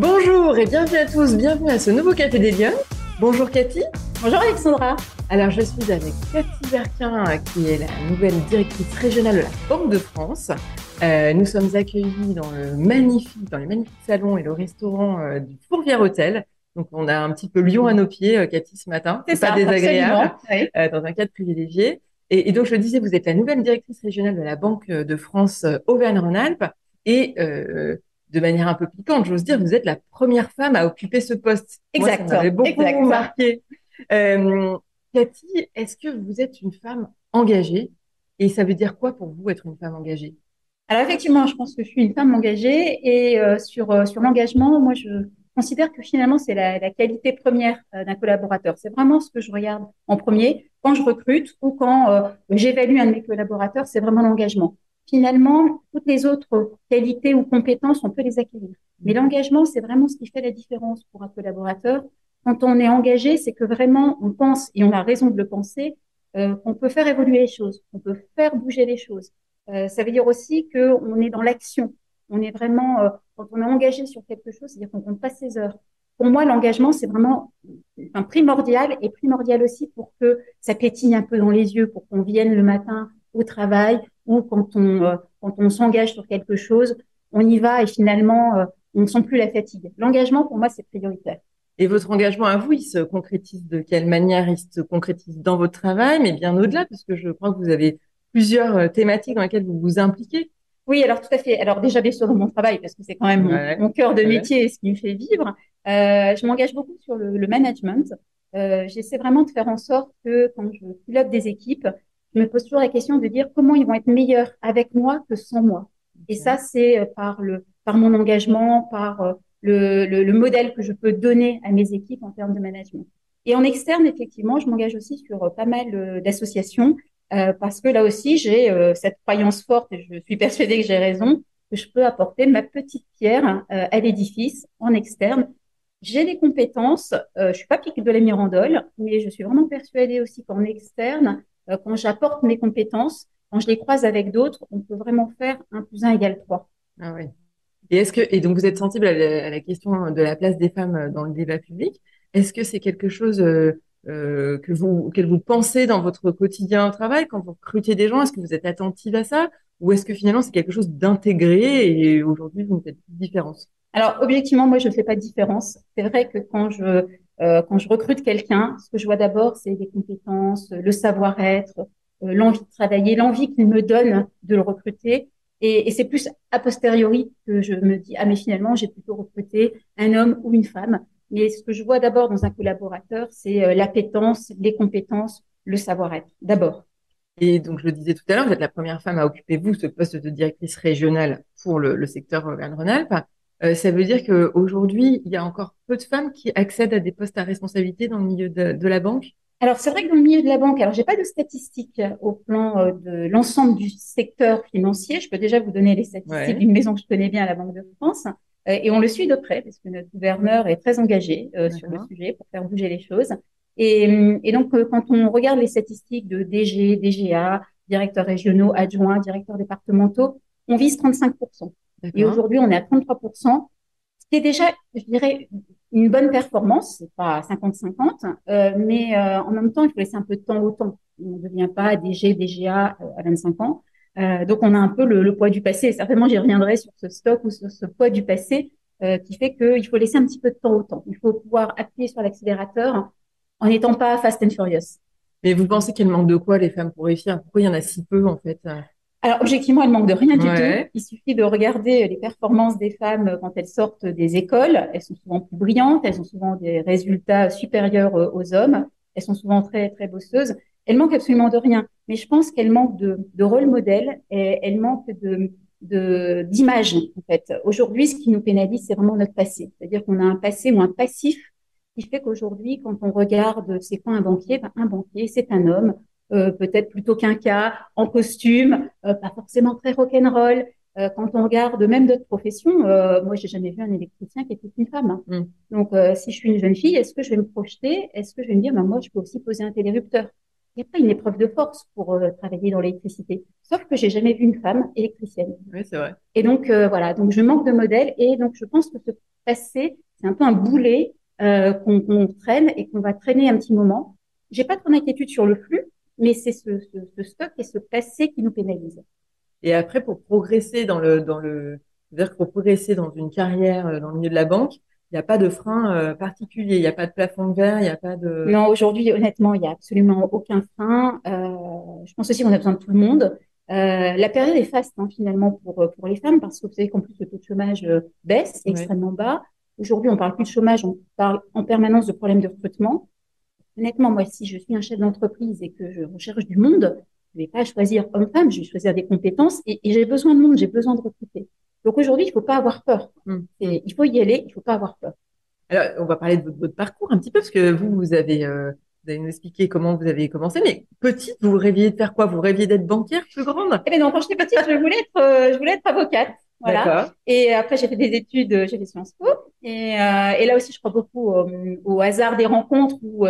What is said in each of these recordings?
Bonjour et bienvenue à tous, bienvenue à ce nouveau Café des Lions. Bonjour Cathy. Bonjour Alexandra. Alors je suis avec Cathy Berquin qui est la nouvelle directrice régionale de la Banque de France. Euh, nous sommes accueillis dans le magnifique, dans les magnifiques salons et le restaurant euh, du Fourvière Hôtel. Donc on a un petit peu Lyon à nos pieds, euh, Cathy, ce matin. C'est pas désagréable, absolument, euh, dans un cadre privilégié. Et, et donc je le disais, vous êtes la nouvelle directrice régionale de la Banque de France Auvergne-Rhône-Alpes et euh, de manière un peu piquante, j'ose dire, vous êtes la première femme à occuper ce poste. Moi, Exact, ça m'avait beaucoup marqué. Euh, Cathy, est-ce que vous êtes une femme engagée? Et ça veut dire quoi pour vous être une femme engagée? Alors effectivement, je pense que je suis une femme engagée et euh, sur euh, sur l'engagement, moi je considère que finalement c'est la, la qualité première euh, d'un collaborateur. C'est vraiment ce que je regarde en premier quand je recrute ou quand euh, j'évalue un de mes collaborateurs, c'est vraiment l'engagement. Finalement, toutes les autres qualités ou compétences, on peut les acquérir. Mais l'engagement, c'est vraiment ce qui fait la différence pour un collaborateur. Quand on est engagé, c'est que vraiment on pense et on a raison de le penser, euh, qu'on peut faire évoluer les choses, qu'on peut faire bouger les choses. Euh, ça veut dire aussi que on est dans l'action. On est vraiment, euh, quand on est engagé sur quelque chose, c'est-à-dire qu'on compte pas ses heures. Pour moi, l'engagement, c'est vraiment enfin, primordial et primordial aussi pour que ça pétille un peu dans les yeux, pour qu'on vienne le matin au travail ou quand on, euh, quand on s'engage sur quelque chose, on y va et finalement, euh, on ne sent plus la fatigue. L'engagement, pour moi, c'est prioritaire. Et votre engagement à vous, il se concrétise de quelle manière? Il se concrétise dans votre travail, mais bien au-delà, parce que je crois que vous avez plusieurs euh, thématiques dans lesquelles vous vous impliquez. Oui, alors tout à fait. Alors déjà, bien sûr, dans mon travail, parce que c'est quand même mon, Ouais. mon cœur de métier et ce qui me fait vivre, euh, je m'engage beaucoup sur le, le management. Euh, j'essaie vraiment de faire en sorte que quand je pilote des équipes, je me pose toujours la question de dire comment ils vont être meilleurs avec moi que sans moi. Et ça, c'est euh, par le, par mon engagement, par euh, le, le, le modèle que je peux donner à mes équipes en termes de management. Et en externe, effectivement, je m'engage aussi sur euh, pas mal d'associations euh, parce que là aussi, j'ai euh, cette croyance forte et je suis persuadée que j'ai raison que je peux apporter ma petite pierre euh, à l'édifice en externe. J'ai des compétences, euh, je suis pas pique de la Mirandole, mais je suis vraiment persuadée aussi qu'en externe, quand j'apporte mes compétences, quand je les croise avec d'autres, on peut vraiment faire un plus un égale trois. Ah oui. Et est-ce que et donc vous êtes sensible à la, à la question de la place des femmes dans le débat public Est-ce que c'est quelque chose euh, euh, que vous auquel vous pensez dans votre quotidien au travail quand vous recrutez des gens? Est-ce que vous êtes attentive à ça? Ou est-ce que finalement c'est quelque chose d'intégré et aujourd'hui vous ne faites plus de différence? Alors, objectivement, moi, je ne fais pas de différence. C'est vrai que quand je, euh, quand je recrute quelqu'un, ce que je vois d'abord, c'est les compétences, le savoir-être, euh, l'envie de travailler, l'envie qu'il me donne de le recruter. Et, c'est plus a posteriori que je me dis, ah, mais finalement, j'ai plutôt recruté un homme ou une femme. Mais ce que je vois d'abord dans un collaborateur, c'est euh, l'appétence, les compétences, le savoir-être. D'abord. Et donc je le disais tout à l'heure, vous êtes la première femme à occuper vous ce poste de directrice régionale pour le, le secteur Auvergne-Rhône-Alpes. Euh, ça veut dire qu'aujourd'hui, il y a encore peu de femmes qui accèdent à des postes à responsabilité dans le milieu de, de la banque. Alors, c'est vrai que dans le milieu de la banque, alors j'ai pas de statistiques au plan euh, de l'ensemble du secteur financier. Je peux déjà vous donner les statistiques Ouais. d'une maison que je connais bien, la Banque de France. Euh, et on le suit de près parce que notre gouverneur est très engagé euh, sur le sujet pour faire bouger les choses. Et, et donc, euh, quand on regarde les statistiques de DG, DGA, directeurs régionaux, adjoints, directeurs départementaux, on vise 35%. Et aujourd'hui, on est à 33%, ce qui est déjà, je dirais, une bonne performance. C'est pas 50-50, euh, mais euh, en même temps, il faut laisser un peu de temps au temps. On ne devient pas DG, DGA euh, à 25 ans. Euh, donc, on a un peu le, le poids du passé. Certainement, j'y reviendrai sur ce stock ou sur ce poids du passé euh, qui fait qu'il faut laisser un petit peu de temps au temps. Il faut pouvoir appuyer sur l'accélérateur en n'étant pas fast and furious. Mais vous pensez qu'elle manque de quoi les femmes pour réussir? Pourquoi il y en a si peu en fait? Alors, objectivement, elle manque de rien du tout. Il suffit de regarder les performances des femmes quand elles sortent des écoles. Elles sont souvent plus brillantes, elles ont souvent des résultats supérieurs euh, aux hommes, elles sont souvent très, très bosseuses. Elles manquent absolument de rien. Mais je pense qu'elles manquent de, de rôle modèle et elles manquent de, de, d'image, en fait. Aujourd'hui, ce qui nous pénalise, c'est vraiment notre passé. C'est-à-dire qu'on a un passé ou un passif qui fait qu'aujourd'hui, quand on regarde c'est quoi un banquier, ben, un banquier, c'est un homme, euh, peut-être plutôt qu'un cas, en costume, euh, pas forcément très rock'n'roll. Euh, quand on regarde même d'autres professions, euh, moi, j'ai jamais vu un électricien qui était une femme. hein. Mm. Donc, euh, si je suis une jeune fille, est-ce que je vais me projeter? Est-ce que je vais me dire, ben, moi, je peux aussi poser un télérupteur? Il n'y a pas une épreuve de force pour euh, travailler dans l'électricité. Sauf que j'ai jamais vu une femme électricienne. Oui, c'est vrai. Et donc euh, voilà, donc je manque de modèles et donc je pense que ce passé, c'est un peu un boulet euh, qu'on qu'on traîne et qu'on va traîner un petit moment. J'ai pas trop d'inquiétude sur le flux, mais c'est ce, ce, ce stock et ce passé qui nous pénalise. Et après, pour progresser dans le, dans le, que pour progresser dans une carrière euh, dans le milieu de la banque, il n'y a pas de frein euh, particulier, il n'y a pas de plafond de verre, il n'y a pas de. Non, aujourd'hui, honnêtement, il y a absolument aucun frein. Euh, je pense aussi qu'on a besoin de tout le monde. Euh, la période est faste hein, finalement pour pour les femmes parce que vous savez qu'en plus le taux de chômage euh, baisse extrêmement bas. Aujourd'hui, on parle plus de chômage, on parle en permanence de problèmes de recrutement. Honnêtement, moi, si je suis un chef d'entreprise et que je recherche du monde, je vais pas choisir homme-femme, je vais choisir des compétences et, et j'ai besoin de monde, j'ai besoin de recruter. Donc aujourd'hui, il faut pas avoir peur. Et il faut y aller, il faut pas avoir peur. Alors, on va parler de votre, votre parcours un petit peu parce que vous, vous avez, euh, vous allez nous expliquer comment vous avez commencé. Mais petite, vous rêviez de faire quoi? Vous rêviez d'être banquière plus grande? Eh bien non, quand j'étais petite, je voulais être, euh, je voulais être avocate. Voilà. Et après, j'ai fait des études, euh, j'ai fait Sciences Po. Et, euh, et là aussi, je crois beaucoup au, au hasard des rencontres où,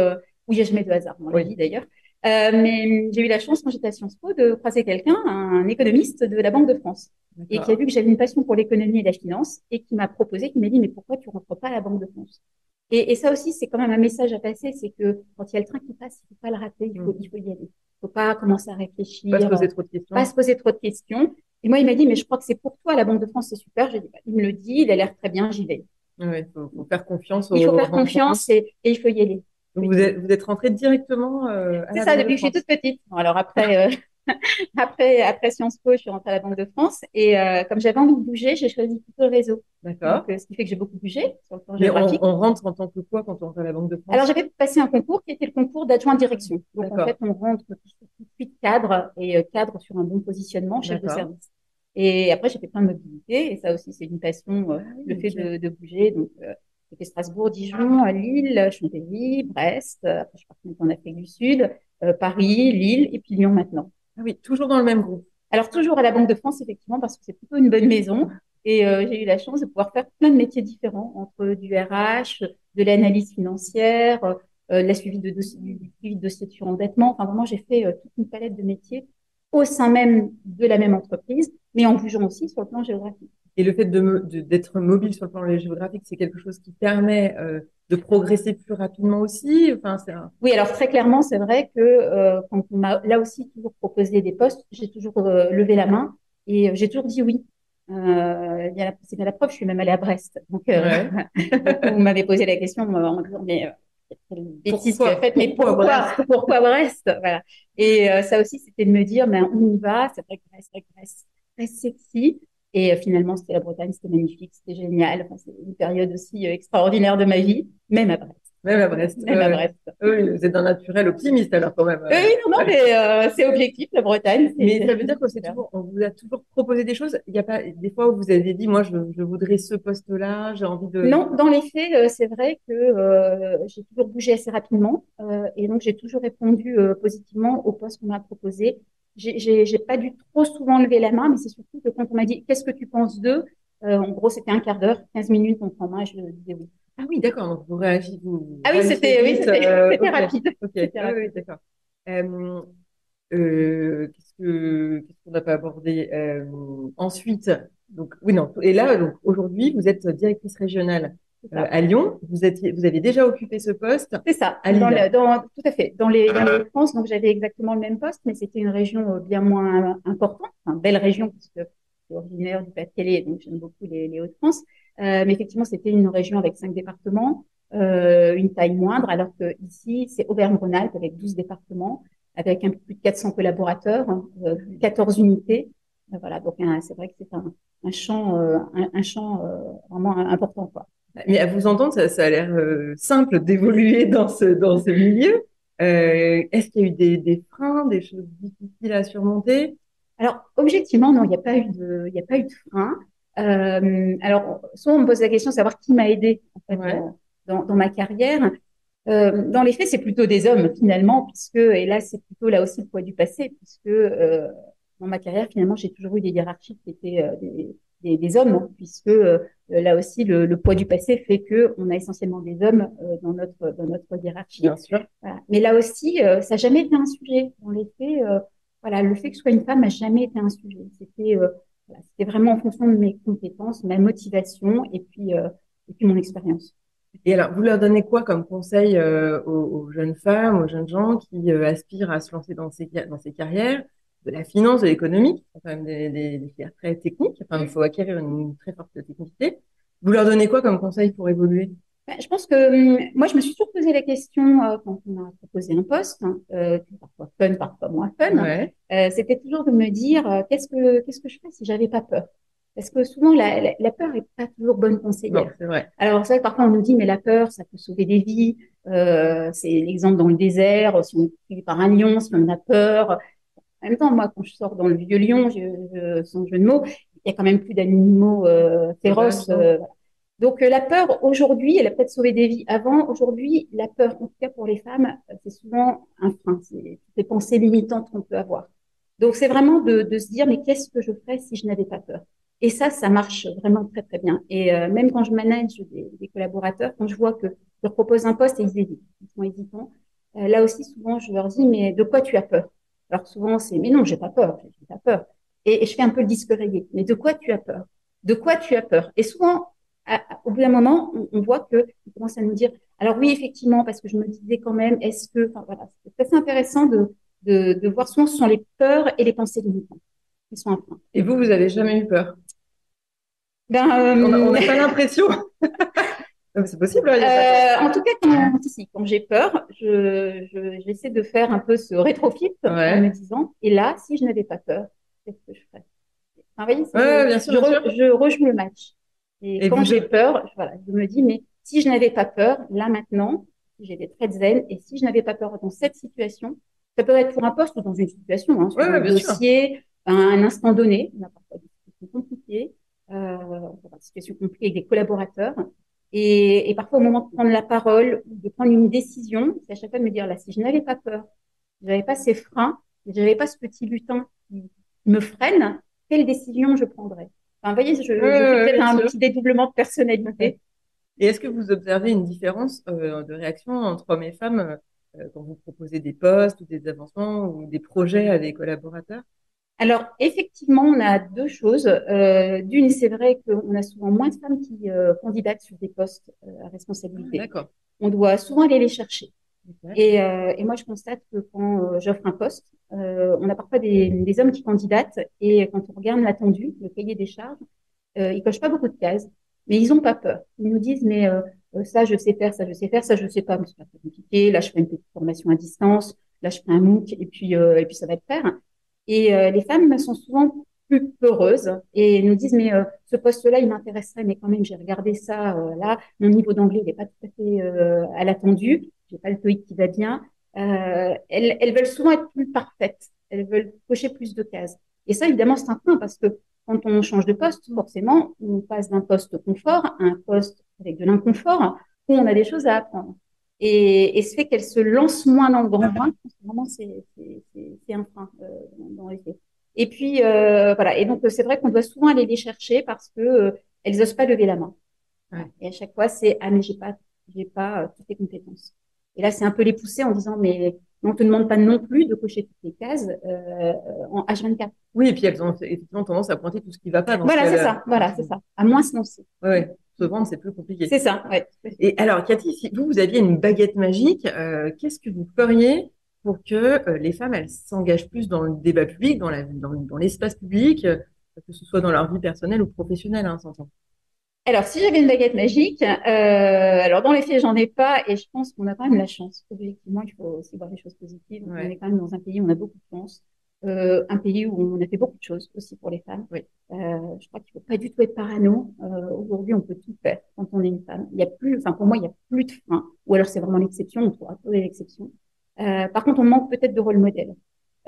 où il n'y a jamais de hasard dans la Oui. vie d'ailleurs. Euh, mais j'ai eu la chance, quand j'étais à Sciences Po, de croiser quelqu'un, un économiste de la Banque de France, et qui a vu que j'avais une passion pour l'économie et la finance, et qui m'a proposé, qui m'a dit, mais pourquoi tu rentres pas à la Banque de France? Et, et ça aussi, c'est quand même un message à passer, c'est que quand il y a le train qui passe, il faut pas le rater, il faut, Mm. il faut y aller. Il faut pas commencer à réfléchir, Pas se poser trop de questions. pas se poser trop de questions. Et moi, il m'a dit, mais je crois que c'est pour toi, la Banque de France, c'est super. Dit, bah, il me le dit, il a l'air très bien, j'y vais. Ouais, faut, faut faire confiance. Il aux faut faire confiance et, et il faut y aller. Donc, vous êtes, vous êtes rentrée directement euh, à C'est ça, depuis de que je suis toute petite. Bon, alors après, euh, après, après Sciences Po, je suis rentrée à la Banque de France. Et euh, comme j'avais envie de bouger, j'ai choisi plutôt le réseau. D'accord. Euh, ce qui fait que j'ai beaucoup bougé sur le plan Mais on, géographique. on rentre en tant que quoi quand on rentre à la Banque de France? Alors, j'avais passé un concours qui était le concours d'adjoint direction. Donc, en fait, on rentre tout de suite cadre et euh, cadre sur un bon positionnement, chef de service. Et après, j'ai fait plein de mobilité. Et ça aussi, c'est une passion, euh, le fait de, de bouger. Donc, euh, j'ai fait Strasbourg, Dijon, Lille, Chantilly, Brest. Euh, Après, je suis partie en Afrique du Sud, euh, Paris, Lille et puis Lyon maintenant. Ah oui, toujours dans le même groupe. Alors, toujours à la Banque de France, effectivement, parce que c'est plutôt une bonne maison. Et euh, j'ai eu la chance de pouvoir faire plein de métiers différents, entre du RH, de l'analyse financière, euh, la suivi de dossiers, du suivi de dossiers de surendettement. Enfin, vraiment, j'ai fait euh, toute une palette de métiers au sein même de la même entreprise, mais en bougeant aussi sur le plan géographique. Et le fait de me- de- d'être mobile sur le plan géographique, c'est quelque chose qui permet euh, de progresser plus rapidement aussi. Enfin, un... Oui, alors très clairement, c'est vrai que euh, quand on m'a là aussi toujours proposé des postes, j'ai toujours euh, levé la main et euh, j'ai toujours dit oui. Euh, c'est bien la preuve, je suis même allée à Brest. Donc, euh, vous m'avez posé la question en disant, mais quelle bêtise Pourquoi- tu as faite, mais pourquoi pourquoi, pourquoi Brest? Voilà. Et euh, ça aussi, c'était de me dire, mais on y va, c'est vrai que Brest, que Brest, très sexy. Et euh, finalement, c'était la Bretagne, c'était magnifique, c'était génial. Enfin, c'est une période aussi euh, extraordinaire de ma vie, même à Brest. Même à Brest. Même à. Brest. Oui, vous êtes d'un naturel optimiste alors quand même. Oui, non, non, mais euh, c'est objectif, la Bretagne. Mais ça veut dire toujours, on vous a toujours proposé des choses. Il n'y a pas des fois où vous avez dit, moi, je, je voudrais ce poste-là, j'ai envie de. Non, dans les faits, euh, c'est vrai que euh, j'ai toujours bougé assez rapidement euh, et donc j'ai toujours répondu euh, positivement au poste qu'on m'a proposé. J'ai pas dû trop souvent lever la main, mais c'est surtout que quand on m'a dit qu'est-ce que tu penses d'eux, euh, en gros c'était un quart d'heure, 15 minutes, on prend main, je disais oui. Ah oui, d'accord. Donc vous réagissez. Vous Ah oui, c'était oui, euh, rapide. Ok, C'était Ah oui, d'accord. Euh, qu'est-ce que qu'est-ce qu'on n'a pas abordé euh, ensuite? Donc oui non. Et là donc aujourd'hui vous êtes directrice régionale euh, à Lyon. Vous étiez vous avez déjà occupé ce poste. C'est ça. À Dans le- dans, tout à fait. Dans les, dans les France, donc j'avais exactement le même poste, mais c'était une région euh, bien moins importante, enfin, belle région, parce que je suis originaire du Pas-de-Calais, donc j'aime beaucoup les, les Hauts-de-France. Euh, mais effectivement, c'était une région avec cinq départements, euh, une taille moindre, alors que ici, c'est Auvergne-Rhône-Alpes avec 12 départements, avec un peu plus de 400 collaborateurs, hein, euh, 14 unités. Euh, voilà, donc hein, c'est vrai que c'est un, un champ, euh, un, un champ euh, vraiment important, quoi. Mais à vous entendre, ça, ça a l'air euh, simple d'évoluer dans ce dans ce milieu. Euh, est-ce qu'il y a eu des, des freins, des choses difficiles à surmonter? Alors, objectivement, non, il n'y a pas eu de, il n'y a pas eu de frein. Euh, alors, soit on me pose la question de savoir qui m'a aidé en fait, Ouais. dans, dans, ma carrière. Dans les faits, c'est plutôt des hommes finalement, puisque et là, c'est plutôt là aussi le poids du passé, puisque dans ma carrière, finalement, j'ai toujours eu des hiérarchies qui étaient des, des, des hommes, hein, puisque euh, là aussi, le, poids du passé fait que on a essentiellement des hommes dans notre dans notre hiérarchie. Bien sûr. Mais là aussi, ça n'a jamais été un sujet. Dans les faits, voilà, le fait que je sois une femme n'a jamais été un sujet. C'était c'était vraiment en fonction de mes compétences, ma motivation et puis et puis mon expérience. Et alors, vous leur donnez quoi comme conseil euh, aux, jeunes femmes, aux jeunes gens qui euh, aspirent à se lancer dans ces, dans ces carrières? De la finance, de l'économie, qui sont quand même des, des, des filières très techniques. Enfin, il faut acquérir une, très forte technicité. Vous leur donnez quoi comme conseil pour évoluer? Ben, Je pense que hum, moi, je me suis toujours posé la question euh, quand on m'a proposé un poste, hein, parfois fun, parfois moins fun. C'était toujours de me dire qu'est-ce que qu'est-ce que je fais si j'avais pas peur? Parce que souvent, la, la, peur est pas toujours bonne conseillère. c'est vrai. Alors, c'est vrai que parfois, on nous dit, mais la peur, ça peut sauver des vies. Euh, c'est l'exemple dans le désert, si on est pris par un lion, si on a peur. En même temps, moi, quand je sors dans le vieux lion, je, je, sans jeu de mots, il y a quand même plus d'animaux euh, féroces. Euh, donc, euh, la peur, aujourd'hui, elle a peut-être sauvé des vies avant. Aujourd'hui, la peur, en tout cas pour les femmes, c'est souvent un frein. C'est des pensées limitantes qu'on peut avoir. Donc, c'est vraiment de, de se dire, mais qu'est-ce que je ferais si je n'avais pas peur? Et ça, ça marche vraiment très très bien. Et euh, même quand je manage des, des, collaborateurs, quand je vois que je leur propose un poste et ils hésitent, ils sont hésitants, euh, là aussi souvent je leur dis mais de quoi tu as peur? Alors souvent c'est mais non j'ai pas peur, j'ai pas peur. Et, je fais un peu le disque rayé. Mais de quoi tu as peur? De quoi tu as peur? Et souvent au bout d'un moment, on, voit que ils commencent à nous dire alors oui effectivement parce que je me disais quand même est-ce que enfin voilà c'est assez intéressant de, de de voir souvent ce sont les peurs et les pensées limitantes qui sont un frein. Et vous vous avez jamais eu peur? Ben, euh, on n'a pas l'impression. C'est possible. Hein, euh, en tout cas, quand, quand j'ai peur, je, je, j'essaie de faire un peu ce rétrofit en me disant, et là, si je n'avais pas peur, qu'est-ce que je ferais? Enfin, voyez, ouais, bien sûr, je, je, rejoue le match. Et, quand j'ai peur, je, voilà, je me dis, mais si je n'avais pas peur, là maintenant, j'ai des traits de zen, et si je n'avais pas peur dans cette situation, ça peut être pour un poste ou dans une situation, hein, sur un dossier, à un instant donné, on a parfois des situations compliquées, euh, des situations compliquées avec des collaborateurs. Et, et, parfois, au moment de prendre la parole, de prendre une décision, c'est à chaque fois de me dire, là, si je n'avais pas peur, si je n'avais pas ces freins, si je n'avais pas ce petit butin qui me freine, quelle décision je prendrais? Enfin, vous voyez, je, je fais peut-être un petit dédoublement de personnalité. Et est-ce que vous observez une différence euh, de réaction entre hommes et femmes euh, quand vous proposez des postes ou des avancements ou des projets à des collaborateurs? Alors, effectivement, on a deux choses. Euh, D'une, c'est vrai qu'on a souvent moins de femmes qui euh, candidatent sur des postes euh, à responsabilité. D'accord. On doit souvent aller les chercher. Et, euh, et, moi, je constate que quand euh, j'offre un poste, on a parfois des, des, hommes qui candidatent et quand on regarde l'attendu, le cahier des charges, ils cochent pas beaucoup de cases, mais ils ont pas peur. Ils nous disent, mais ça, je sais faire, ça, je sais faire, ça, je sais pas, mais c'est pas très compliqué. Là, je fais une petite formation à distance. Là, je fais un MOOC et puis, et puis ça va être faire. Et euh, les femmes sont souvent plus peureuses et nous disent mais euh, ce poste-là il m'intéresserait mais quand même j'ai regardé ça euh, là mon niveau d'anglais n'est pas tout à fait à l'attendu. J'ai pas le TOEIC qui va bien. Elles, elles veulent souvent être plus parfaites. Elles veulent cocher plus de cases. Et ça évidemment c'est un point parce que quand on change de poste forcément on passe d'un poste confort à un poste avec de l'inconfort où on a des choses à apprendre et, et ce fait qu'elle se lance moins dans le grand bain, vraiment c'est un frein euh, dans les faits. Et puis euh, voilà. Et donc c'est vrai qu'on doit souvent aller les chercher parce que euh, elles osent pas lever la main. Ouais. Et à chaque fois c'est ah mais j'ai pas j'ai pas euh, toutes les compétences. Et là c'est un peu les pousser en disant mais on te demande pas non plus de cocher toutes les cases euh, en H24. Oui et puis elles ont effectivement tendance à pointer tout ce qui va pas. Dans voilà c'est ça. Voilà c'est ça. À moins se lancer. Ouais se vendre, c'est plus compliqué. C'est ça, ouais. Et alors, Cathy, si vous, vous aviez une baguette magique, euh, qu'est-ce que vous feriez pour que euh, les femmes, elles s'engagent plus dans le débat public, dans, la, dans, dans l'espace public, euh, que ce soit dans leur vie personnelle ou professionnelle, hein, s'entend alors, si j'avais une baguette magique, alors dans les faits, j'en ai pas, et je pense qu'on a quand même la chance. Objectivement, il faut aussi voir les choses positives. On est quand même dans un pays où on a beaucoup de chance euh, un pays où on a fait beaucoup de choses aussi pour les femmes. Oui. Euh, je crois qu'il faut pas du tout être parano. Euh, Aujourd'hui, on peut tout faire quand on est une femme. Il y a plus, enfin pour moi, il y a plus de frein. Ou alors c'est vraiment l'exception. On pourra trouver l'exception. Euh, par contre, on manque peut-être de rôle modèle.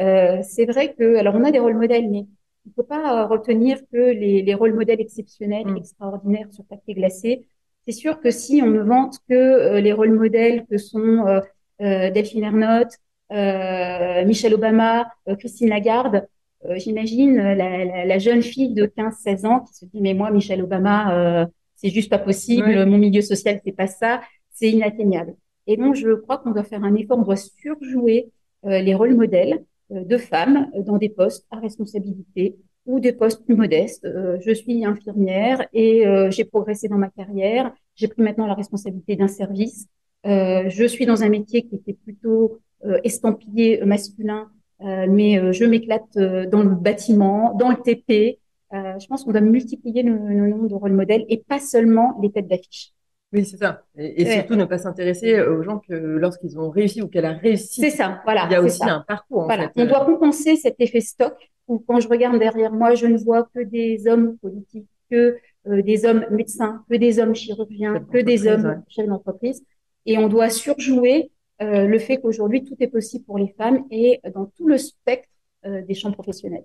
Euh, c'est vrai que, alors on a des rôles modèles, mais il faut pas retenir que les, les rôles modèles exceptionnels, mm. extraordinaires sur papier glacé. C'est sûr que si on ne vante que euh, les rôles modèles que sont euh, Delphine Ernotte, euh, Michelle Obama, euh, Christine Lagarde. Euh, j'imagine la, la, la, jeune fille de 15-16 ans qui se dit mais moi Michelle Obama c'est juste pas possible. Mon milieu social fait pas ça, c'est inatteignable. Et donc, je crois qu'on doit faire un effort, on doit surjouer euh, les rôles modèles euh, de femmes dans des postes à responsabilité ou des postes plus modestes. Euh, je suis infirmière et j'ai progressé dans ma carrière. J'ai pris maintenant la responsabilité d'un service. je suis dans un métier qui était plutôt estampillé masculin, mais je m'éclate dans le bâtiment, dans le TP. je pense qu'on doit multiplier le, le nombre de rôles modèles et pas seulement les têtes d'affiche. Oui, c'est ça. Et, surtout ne pas s'intéresser aux gens que lorsqu'ils ont réussi ou qu'elle a réussi. C'est ça, voilà. Il y a aussi un parcours. voilà. On doit compenser cet effet stock où quand je regarde derrière moi, je ne vois que des hommes politiques, que euh, des hommes médecins, que des hommes chirurgiens, que des hommes chefs d'entreprise. Et on doit surjouer euh, le fait qu'aujourd'hui tout est possible pour les femmes et dans tout le spectre euh, des champs professionnels.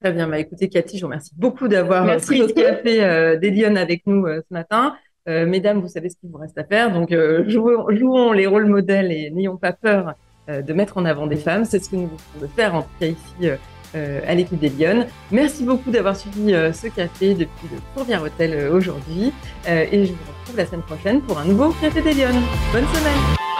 Très bien. Bah, écoutez, Cathy, je vous remercie beaucoup d'avoir pris le café euh, des avec nous ce matin. Euh, mesdames, vous savez ce qu'il vous reste à faire. Donc, euh, jouons, les rôles modèles et n'ayons pas peur euh, de mettre en avant des femmes. C'est ce que nous voulons faire, en tout cas ici à l'équipe des. Merci beaucoup d'avoir suivi ce café depuis le Courbière Hôtel aujourd'hui. et je vous retrouve la semaine prochaine pour un nouveau Café des. Bonne semaine